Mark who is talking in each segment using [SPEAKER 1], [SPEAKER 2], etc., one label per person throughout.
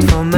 [SPEAKER 1] out for me.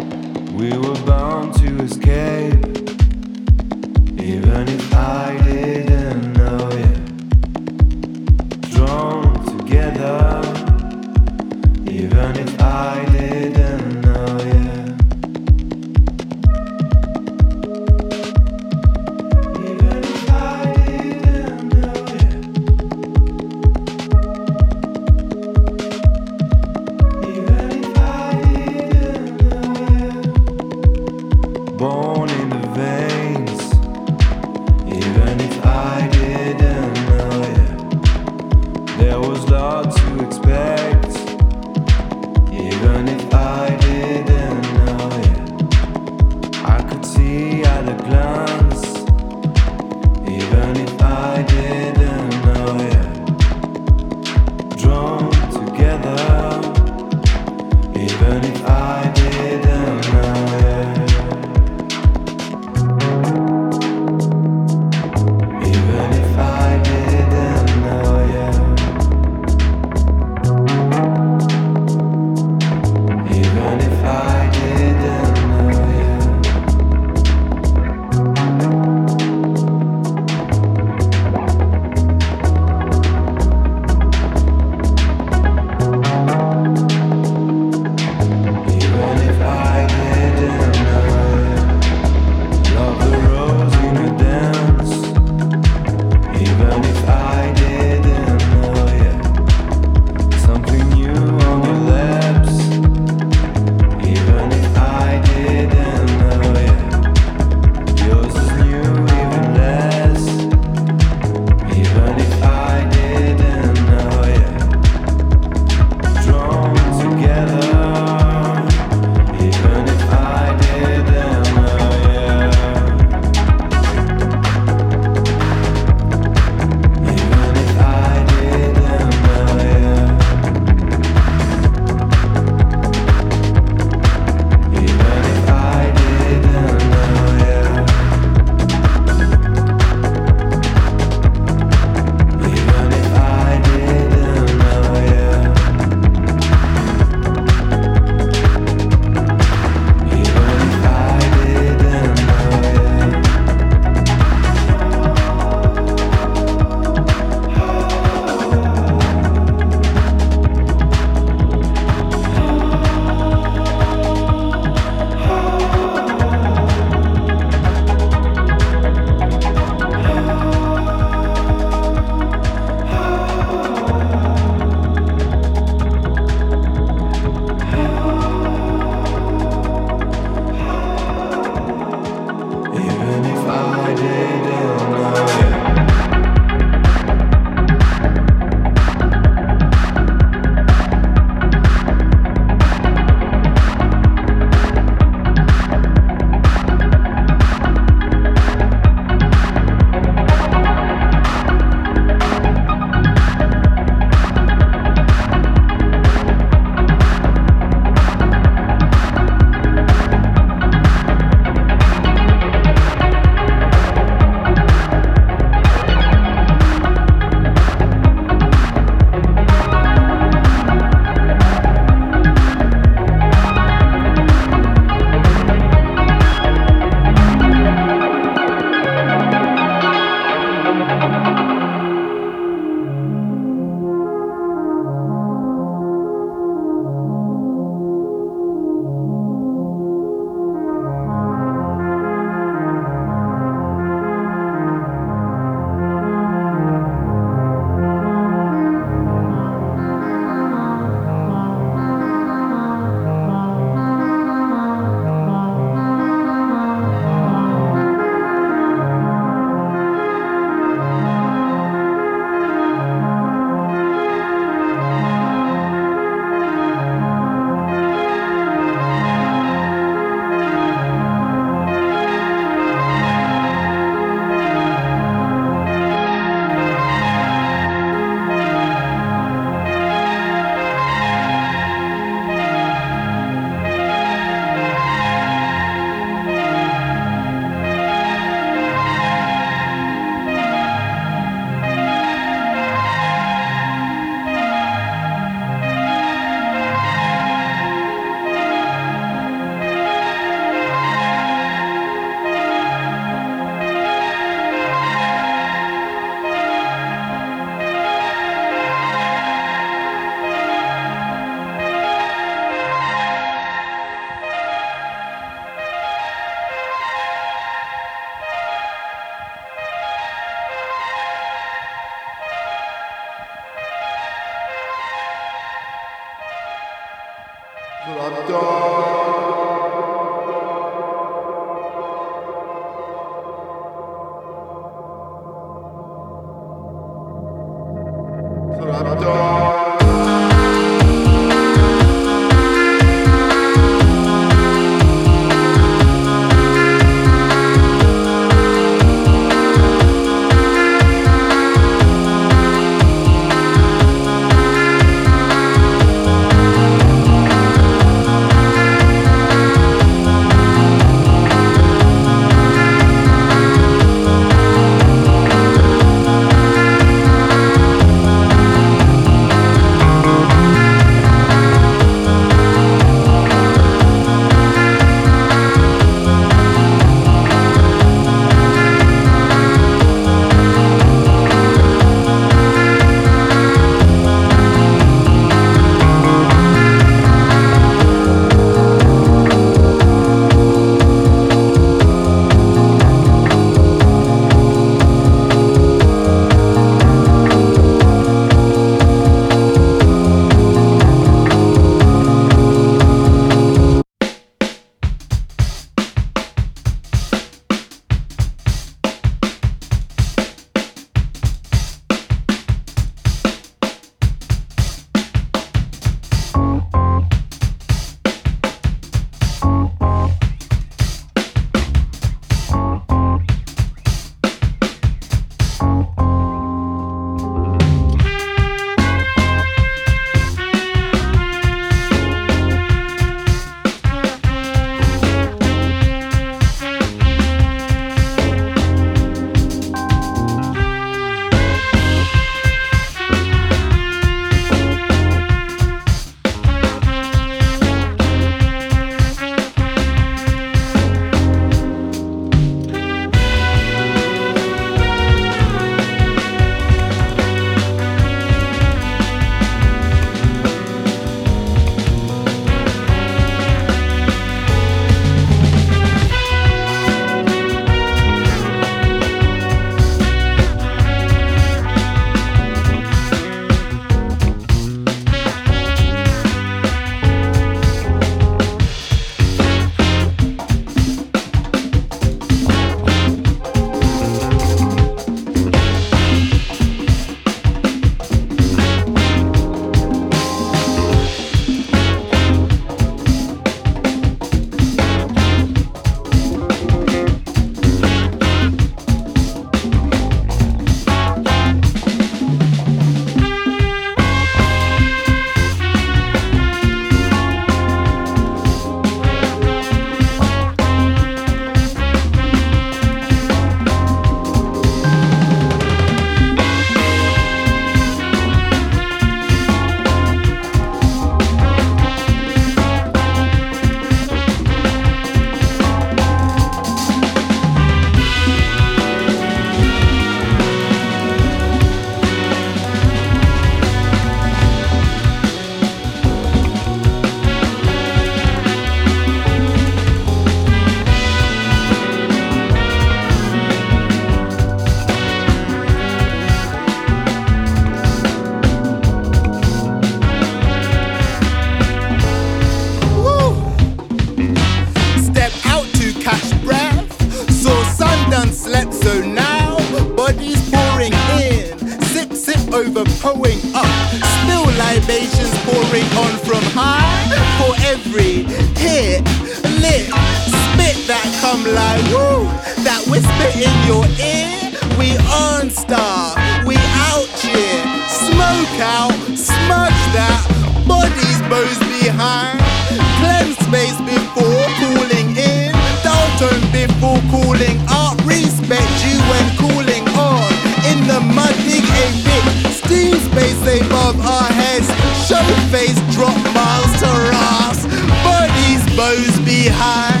[SPEAKER 2] high.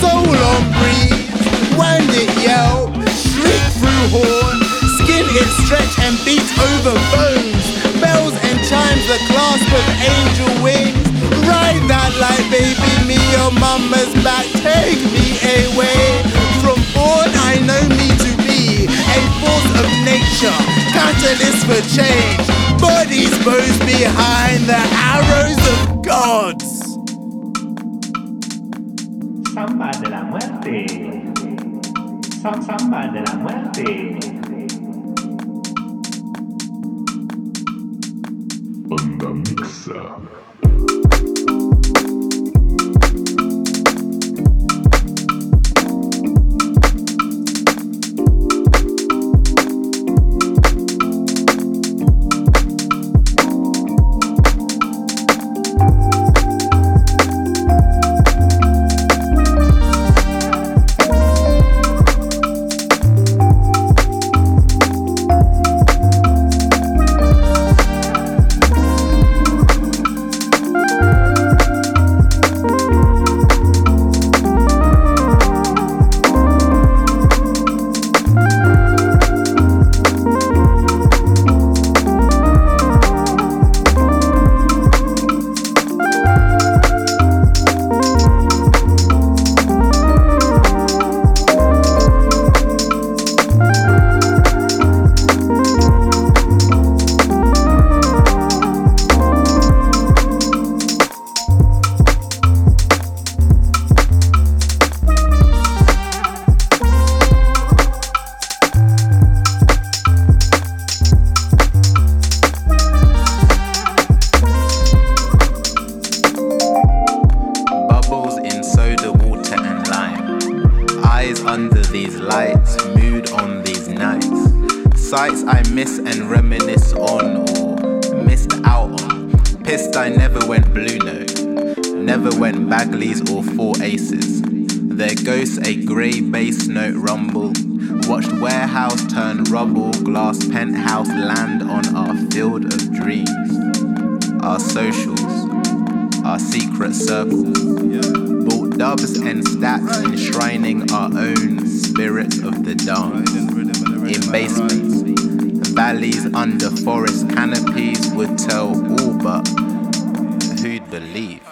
[SPEAKER 2] Soul on breeze, Wind it yell,
[SPEAKER 3] shriek through horn, skin it stretch and beat over bones. Bells and chimes, the clasp of angel wings. Ride that light, baby, me your mama's back. Take me away from born
[SPEAKER 2] I know me to be a force of nature,
[SPEAKER 3] catalyst for change. Bodies bows behind the arrows of gods.
[SPEAKER 4] the dawn In basements, the
[SPEAKER 5] valleys under forest canopies would tell all but who'd believe.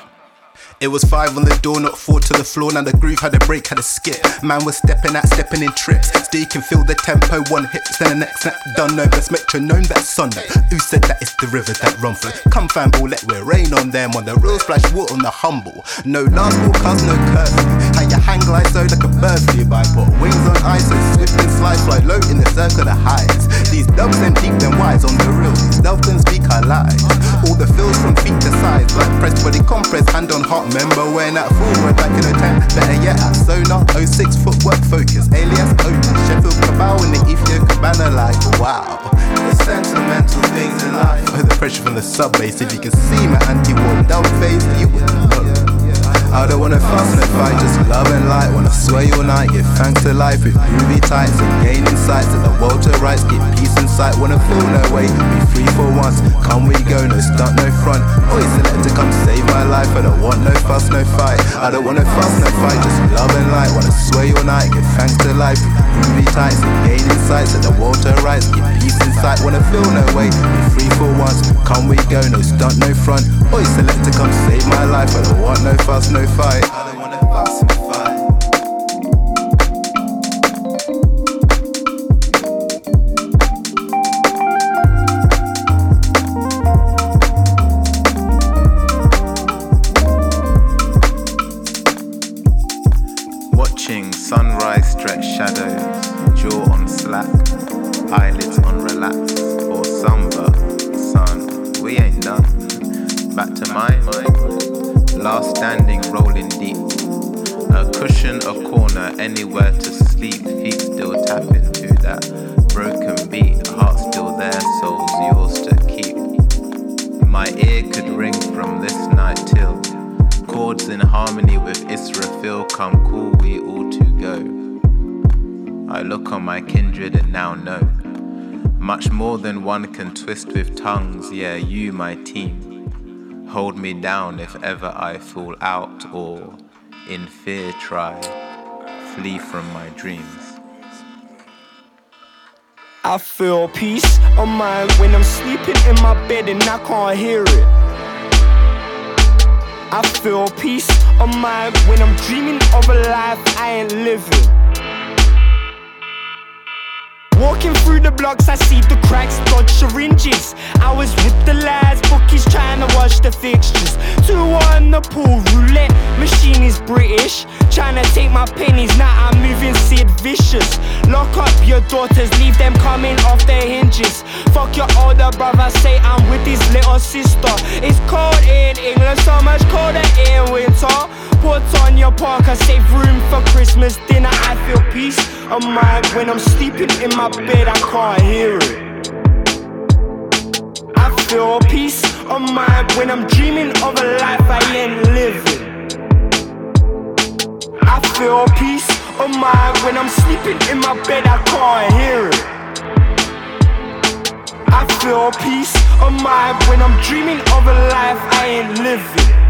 [SPEAKER 3] It was five on the door, not four to the floor. Now the groove had a break, had a skip. Man was stepping out, stepping in trips. Still can feel the tempo, one hit, then the next snap done. No best metronome that Sunday. Who said that it's the river that run through? Come fanball, let we rain on them. On the real splash water on the humble. No last cause no curfew. How you hang glide so like a bird by. Put wings on ice, so swift and slide, fly low in the circle of highs. These dubs and deep and wise on the real. These and speak our lives. All the feels from feet to sides, like press, body compress, hand on heart Remember when at forward back in the time? Better yet at Sonar 06 footwork focus. Alias Otis, Sheffield Cabal in the Ethiopia Cabana like wow. The sentimental things in life. Oh, the pressure from the sub bass. If you can see my anti-war down face, you would. I don't wanna fuss and fight, just love and light. Wanna sway all night, give thanks to life with groovy tights and gain insights that the world to rights. Get peace in sight, wanna feel no way. Be free for once, come we go, no stunt, no front. Always select to come save my life. I don't want no fuss, no fight. I don't wanna fuss, no fight, just love and light. Wanna sway all night, give thanks to life with groovy tights and gain insights that the world to rights. Get peace in sight, wanna feel no way. Be free for once, come we go, no stunt, no front. Always select to come save my life. I don't want no fuss, no no fight. I don't wanna fight.
[SPEAKER 6] Watching sunrise stretch shadows, jaw on slack, eyelids on relax, or somber, sun, we ain't done. Back to mine. Last standing, rolling deep. A cushion, a corner, anywhere to sleep. Feet still tapping to that broken beat. Heart still there, soul's yours to keep. My ear could ring from this night till chords in harmony with Israfil come cool, we all to go. I look on my kindred and now know much more than one can twist with tongues. Yeah, you, my team. Hold me down if ever I fall out or in fear try flee from my dreams.
[SPEAKER 7] I feel peace of mind when I'm sleeping in my bed and I can't hear it. I feel peace of mind when I'm dreaming of a life I ain't living. Walking through the blocks, I see the cracks, dodge syringes. I was with the lads, bookies trying to watch the fixtures. Two on the pool roulette machine is British. Trying to take my pennies, now I'm moving Sid Vicious. Lock up your daughters, leave them coming off their hinges. Fuck your older brother, say I'm with his little sister. It's cold in England, so much colder in winter. Put on your parka, save room for Christmas dinner. I feel peace of mind when I'm sleeping in my bed, I can't hear it. I feel peace of mind when I'm dreaming of a life I ain't living. I feel peace of mind when I'm sleeping in my bed, I can't hear it. I feel peace of mind when I'm dreaming of a life I ain't living.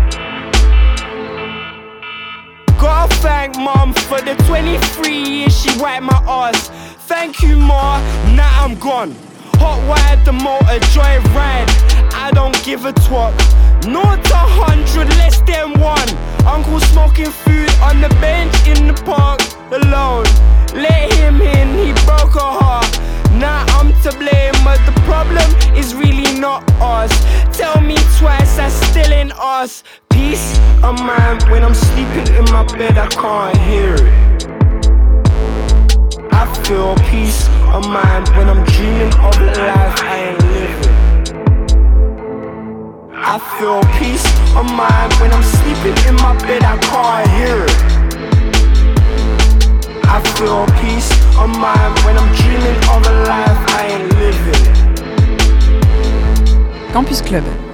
[SPEAKER 7] Gotta thank mom for the 23 years she wiped my ass. Thank you, ma, now I'm gone. Hot wired the motor, joy ride. I don't give a twat. Not a hundred, less than one. Uncle smoking food on the bench in the park alone. Let him in, he broke a heart. Now I'm to blame, but the problem is really not us. Tell me twice, that's still in us. Peace of mind when I'm sleeping in my bed, I can't hear it. I feel peace of mind when I'm dreaming of a life I ain't living. I feel peace of mind when I'm sleeping in my bed, I can't hear it. I feel peace of mind when I'm dreaming of a life I ain't living.
[SPEAKER 1] Campus Club,